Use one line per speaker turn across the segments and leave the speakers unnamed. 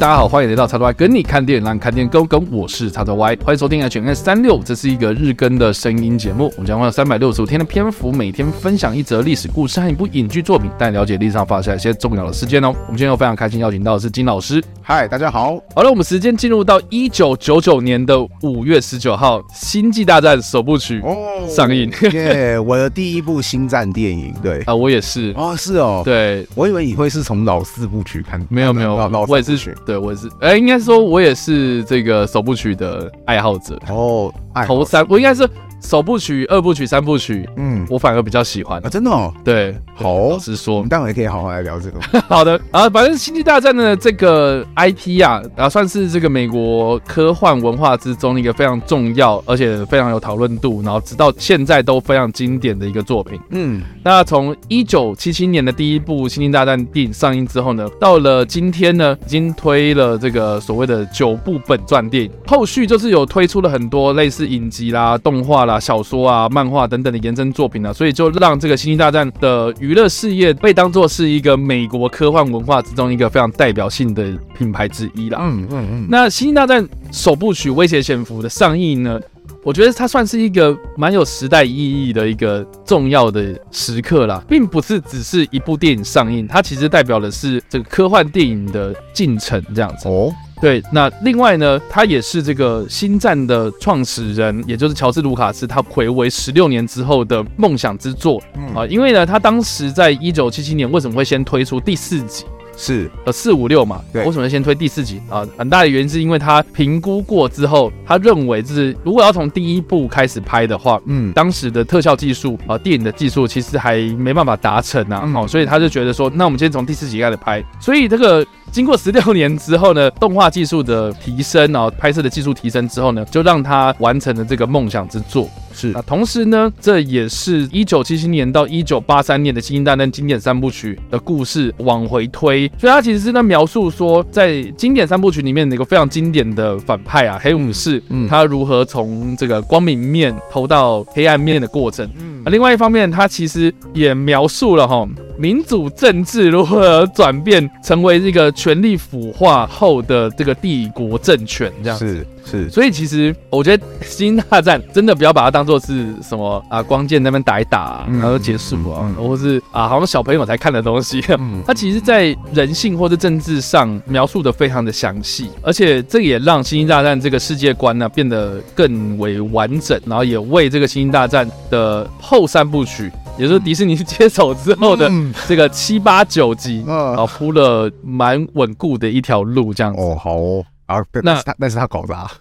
大家好，欢迎来到叉叉 Y 跟你看电影，让看电影更跟。我是叉叉 Y，欢迎收听 HNS 三六，这是一个日更的声音节目。我们将花三百六十五天的篇幅，每天分享一则历史故事和一部影剧作品，带你了解历史上发生一些重要的事件哦。我们今天又非常开心邀请到的是金老师。
嗨，大家好。
好了，我们时间进入到一九九九年的五月十九号，《星际大战》首部曲哦上映。
耶、oh, yeah，我的第一部星战电影。对啊，
我也是。
哦，是哦。
对，
我以为你会是从老四部曲看。
没有没有，
老
我也是。对，我是。哎，应该说，我也是这个首部曲的爱好者。
哦，
头三，我应该是。首部曲、二部曲、三部曲，嗯，我反而比较喜欢。
啊，真的哦。
对，
好，
老实说，
我们待会可以好好来聊这个。
好的。啊，反正《星际大战》的这个 IP 啊，啊，算是这个美国科幻文化之中一个非常重要，而且非常有讨论度，然后直到现在都非常经典的一个作品。嗯，那从一九七七年的第一部《星际大战》电影上映之后呢，到了今天呢，已经推了这个所谓的九部本传电影，后续就是有推出了很多类似影集啦、动画啦、小说啊。漫画等等的延伸作品啊，所以就让这个《星际大战》的娱乐事业被当作是一个美国科幻文化之中一个非常代表性的品牌之一啦。嗯嗯嗯。那《星际大战》首部曲《威胁潜伏》的上映呢，我觉得它算是一个蛮有时代意义的一个重要的时刻啦，并不是只是一部电影上映，它其实代表的是这个科幻电影的进程这样子哦。对，那另外呢，他也是这个星战的创始人，也就是乔治·卢卡斯，他回归十六年之后的梦想之作啊。因为呢，他当时在一九七七年为什么会先推出第四集？
是
呃四五六嘛？对，为什么先推第四集啊？很大的原因是因为他评估过之后，他认为就是如果要从第一部开始拍的话，嗯，当时的特效技术啊，电影的技术其实还没办法达成啊，好，所以他就觉得说，那我们先从第四集开始拍。所以这个。经过十六年之后呢，动画技术的提升，然后拍摄的技术提升之后呢，就让他完成了这个梦想之作。是啊，同时呢，这也是一九七七年到一九八三年的《星际大战》经典三部曲的故事往回推，所以它其实是在描述说，在经典三部曲里面的一个非常经典的反派啊，黑武士，嗯，他如何从这个光明面投到黑暗面的过程。嗯，啊，另外一方面，他其实也描述了哈。民主政治如何转变成为这个权力腐化后的这个帝国政权？这样子
是是，
所以其实我觉得《星际大战》真的不要把它当做是什么啊，光剑那边打一打、啊，然后结束啊，或是啊，好像小朋友才看的东西。它其实，在人性或者政治上描述的非常的详细，而且这也让《星星大战》这个世界观呢变得更为完整，然后也为这个《星星大战》的后三部曲。也就是迪士尼接手之后的这个七八九集，啊，铺了蛮稳固的一条路，这样子。
哦，好哦。啊，那但是他搞砸。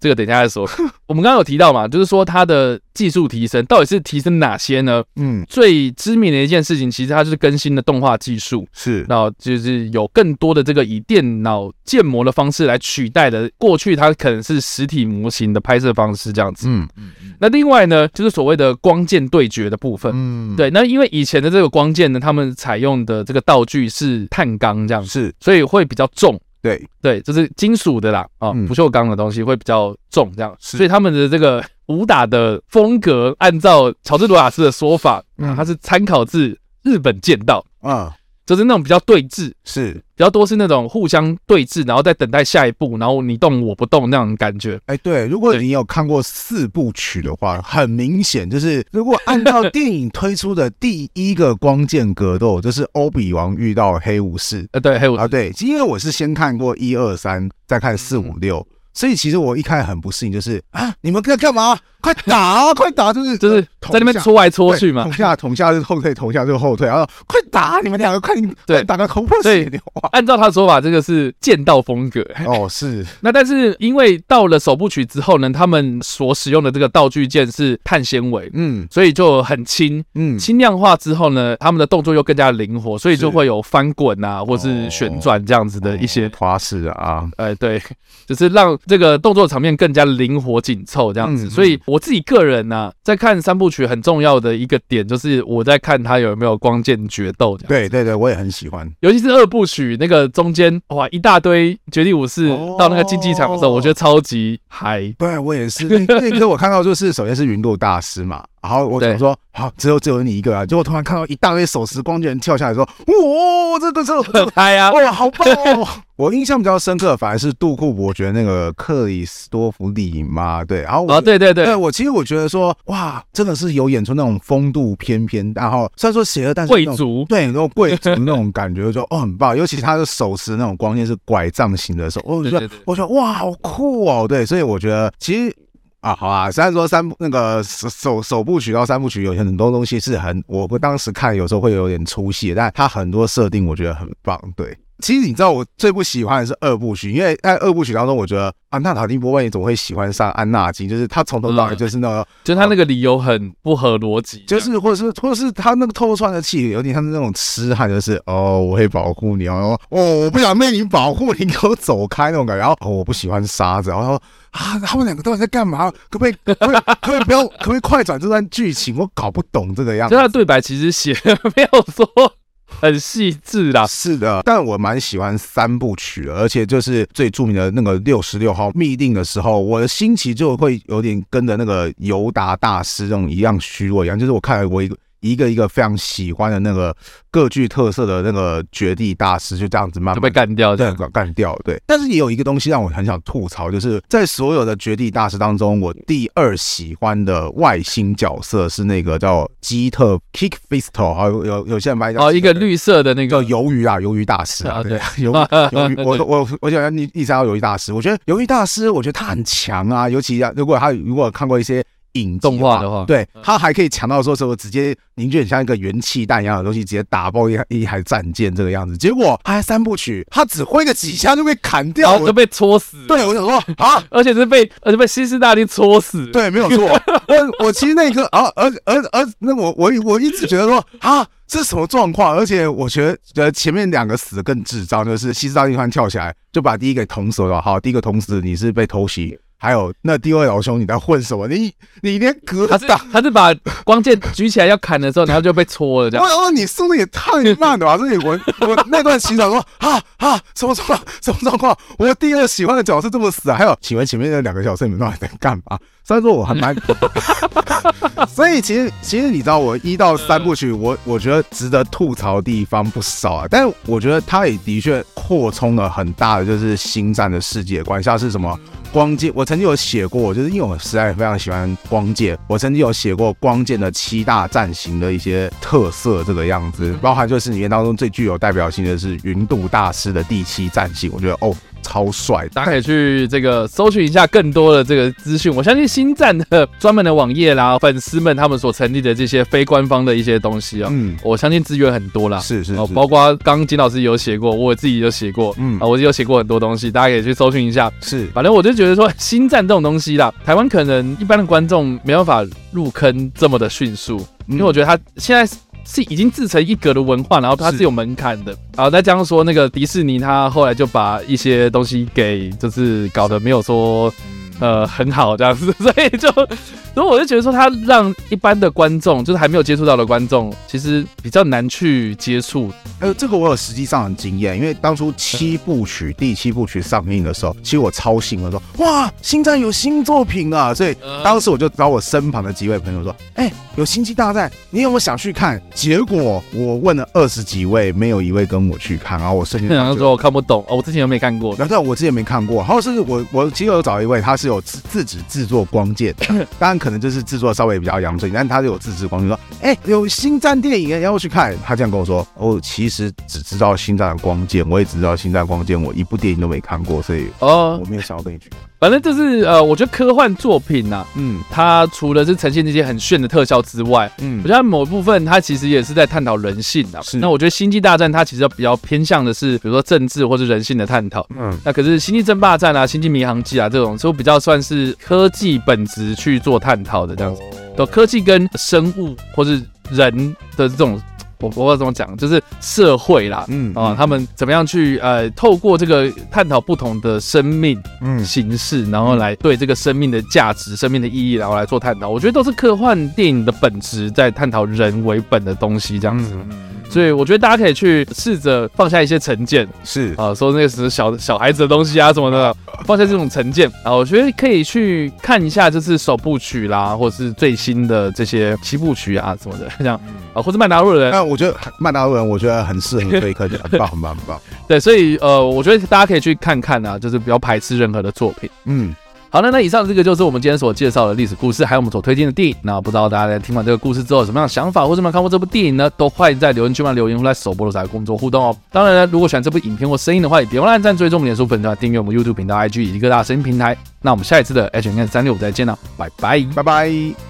这个等一下再说。我们刚刚有提到嘛，就是说它的技术提升到底是提升哪些呢？嗯，最知名的一件事情，其实它就是更新的动画技术，是，然后就是有更多的这个以电脑建模的方式来取代的过去它可能是实体模型的拍摄方式这样子。嗯嗯。那另外呢，就是所谓的光剑对决的部分。嗯，对。那因为以前的这个光剑呢，他们采用的这个道具是碳钢这样子，是，所以会比较重。对。对，就是金属的啦，啊、哦，不锈钢的东西会比较重，这样，所以他们的这个武打的风格，按照乔治·罗亚斯的说法，嗯，他是参考自日本剑道，啊。就是那种比较对峙，是比较多是那种互相对峙，然后再等待下一步，然后你动我不动那种感觉。
哎，对，如果你有看过四部曲的话，很明显就是，如果按照 电影推出的第一个光剑格斗，就是欧比王遇到黑武士，
呃，对，黑武士
啊，对，因为我是先看过一二三，再看四五六。所以其实我一开始很不适应，就是啊，你们在干嘛？快打啊，快打！就是
就是在那边搓来搓去嘛，
捅下捅下就后退，捅下就后退，然后快打！你们两个快对打个头破血流。
按照他的说法，这个是剑道风格
哦，是。
那但是因为到了首部曲之后呢，他们所使用的这个道具剑是碳纤维，嗯，所以就很轻，嗯，轻量化之后呢，他们的动作又更加灵活，所以就会有翻滚啊，或是旋转这样子的一些
花式啊，
哎，对，就是让。这个动作场面更加灵活紧凑，这样子，所以我自己个人呢、啊，在看三部曲很重要的一个点，就是我在看他有没有光剑决斗。
对对对，我也很喜欢，
尤其是二部曲那个中间哇，一大堆绝地武士到那个竞技场的时候，我觉得超级嗨。
对，我也是。那那个我看到就是，首先是云落大师嘛。然后我想说，好，只有只有你一个啊！结果突然看到一大堆手持光剑跳下来，说：“哇，这个这个
很嗨呀！
哇，好棒哦！” 我印象比较深刻，反而是杜库伯爵那个克里斯多弗里嘛，对，然后
啊，对对对，
对我其实我觉得说，哇，真的是有演出那种风度翩翩，然后虽然说邪恶，但是
贵族
对那种贵族那种感觉，就哦很棒，尤其他的手持那种光剑是拐杖型的手，我觉得我觉得哇，好酷哦，对，所以我觉得其实。啊，好啊，虽然说三部那个首首首部曲到三部曲有很多东西是很，我不当时看有时候会有点粗细，但它很多设定我觉得很棒。对，其实你知道我最不喜欢的是二部曲，因为在二部曲当中，我觉得安娜塔汀波万怎么会喜欢上安娜金？就是他从头到尾就是那个，
嗯、就他那个理由很不合逻辑，
就是或者是或者是他那个透穿的气有点像是那种痴汉，就是哦，我会保护你哦，哦，我不想被你保护，你给我走开那种感觉。然后哦，我不喜欢沙子，然后。啊，他们两个到底在干嘛？可不可以，可不可以，可不可以不要，可不可以快转这段剧情？我搞不懂这个样子。
就他对白其实写的没有说很细致啦。
是的，但我蛮喜欢三部曲的，而且就是最著名的那个六十六号密令的时候，我的心情就会有点跟着那个尤达大师这种一样虚弱一样，就是我看了我一个。一个一个非常喜欢的那个各具特色的那个绝地大师，就这样子慢慢
就被干掉，
对，干掉，对。但是也有一个东西让我很想吐槽，就是在所有的绝地大师当中，我第二喜欢的外星角色是那个叫基特 Kick Fisto，好，有有有些人把
哦，一个绿色的那个。
叫鱿鱼啊，鱿鱼大师啊，对，鱿鱿鱼，我我我想要你一直要鱿鱼大师，我觉得鱿鱼大师，我觉得他很强啊，尤其如果他如果看过一些。影动画的话，对，他还可以强到说，说直接凝聚很像一个元气弹一样的东西，直接打爆一一台战舰这个样子。结果他还三部曲，他只挥个几下就被砍掉，
然后就被戳死。
对，我想说啊，
而且是被而且被西斯大帝戳死。
对，没有错。我我其实那一刻啊，而而而那我我我一直觉得说啊，这是什么状况？而且我觉得觉得前面两个死的更智障，就是西斯大帝突然跳起来就把第一个捅死了。好，第一个捅死你是被偷袭。还有那第二位老兄，你在混什么？你你连格
他是他是把光剑举起来要砍的时候，然后就被戳了这样。
我哦你速度也太慢了吧！所以我 我那段洗澡说啊啊什么状况什么状况？我第二喜欢的角色这么死啊！还有请问前面那两个角色你们到底在干嘛？虽然说我还蛮，所以其实其实你知道我一到三部曲，我我觉得值得吐槽的地方不少啊。但是我觉得他也的确扩充了很大的就是星战的世界观，像是什么。光剑，我曾经有写过，就是因为我实在非常喜欢光剑，我曾经有写过光剑的七大战型的一些特色，这个样子，包含就是里面当中最具有代表性的是云度大师的第七战型，我觉得哦。超帅，
大家可以去这个搜寻一下更多的这个资讯。我相信星战的专门的网页啦，粉丝们他们所成立的这些非官方的一些东西啊，嗯，我相信资源很多啦。
是是，
包括刚刚金老师有写过，我自己有写过，嗯，啊，我有写过很多东西，大家可以去搜寻一下。
是，
反正我就觉得说，星战这种东西啦，台湾可能一般的观众没办法入坑这么的迅速，因为我觉得他现在。是已经自成一格的文化，然后它是有门槛的。然后再加上说，那个迪士尼，他后来就把一些东西给就是搞得没有说。呃，很好这样子，所以就，所以我就觉得说，他让一般的观众，就是还没有接触到的观众，其实比较难去接触。
呃，这个我有实际上的经验，因为当初七部曲第七部曲上映的时候，其实我超兴奋，说哇，星战有新作品啊！所以当时我就找我身旁的几位朋友说，哎、欸，有星际大战，你有没有想去看？结果我问了二十几位，没有一位跟我去看，然后我瞬间
就说我看不懂哦，我之前都没看过，
然后我之前没看过，然后甚至我我其实有找一位，他是。有自自己制作光剑，当然可能就是制作稍微比较阳春，但他是有自制光剑。说，哎、欸，有星战电影，要不去看？他这样跟我说，哦，其实只知道星战的光剑，我也只知道星战光剑，我一部电影都没看过，所以哦，我没有想要跟你去。
反正就是呃，我觉得科幻作品呐、啊，嗯，它除了是呈现那些很炫的特效之外，嗯，我觉得某一部分它其实也是在探讨人性的。是，那我觉得《星际大战》它其实比较偏向的是，比如说政治或者人性的探讨。嗯，那可是《星际争霸战》啊，《星际迷航记》啊这种，都比较算是科技本质去做探讨的这样子。都科技跟生物或是人的这种。我我要怎么讲？就是社会啦，嗯啊，他们怎么样去呃，透过这个探讨不同的生命嗯形式，然后来对这个生命的价值、生命的意义，然后来做探讨。我觉得都是科幻电影的本质，在探讨人为本的东西这样子。所以我觉得大家可以去试着放下一些成见，
是
啊，说那个是小小孩子的东西啊什么的，放下这种成见啊，我觉得可以去看一下，就是首部曲啦，或者是最新的这些七部曲啊什么的，这样啊，或者曼达洛人。
那我觉得曼达洛人，我觉得很适合推课的，很棒，很棒，很棒。
对，所以呃，我觉得大家可以去看看啊，就是不要排斥任何的作品。
嗯。
好的，那以上这个就是我们今天所介绍的历史故事，还有我们所推荐的电影。那不知道大家在听完这个故事之后有什么样的想法，或者有没有看过这部电影呢？都欢迎在留言区里留言，或在首播的时候跟我们做互动哦。当然了，如果喜欢这部影片或声音的话，也别忘了按赞、追踪我们脸书粉团、订阅我们 YouTube 频道、IG 以及各大声音平台。那我们下一次的 H&M 365再见了，拜拜，
拜拜。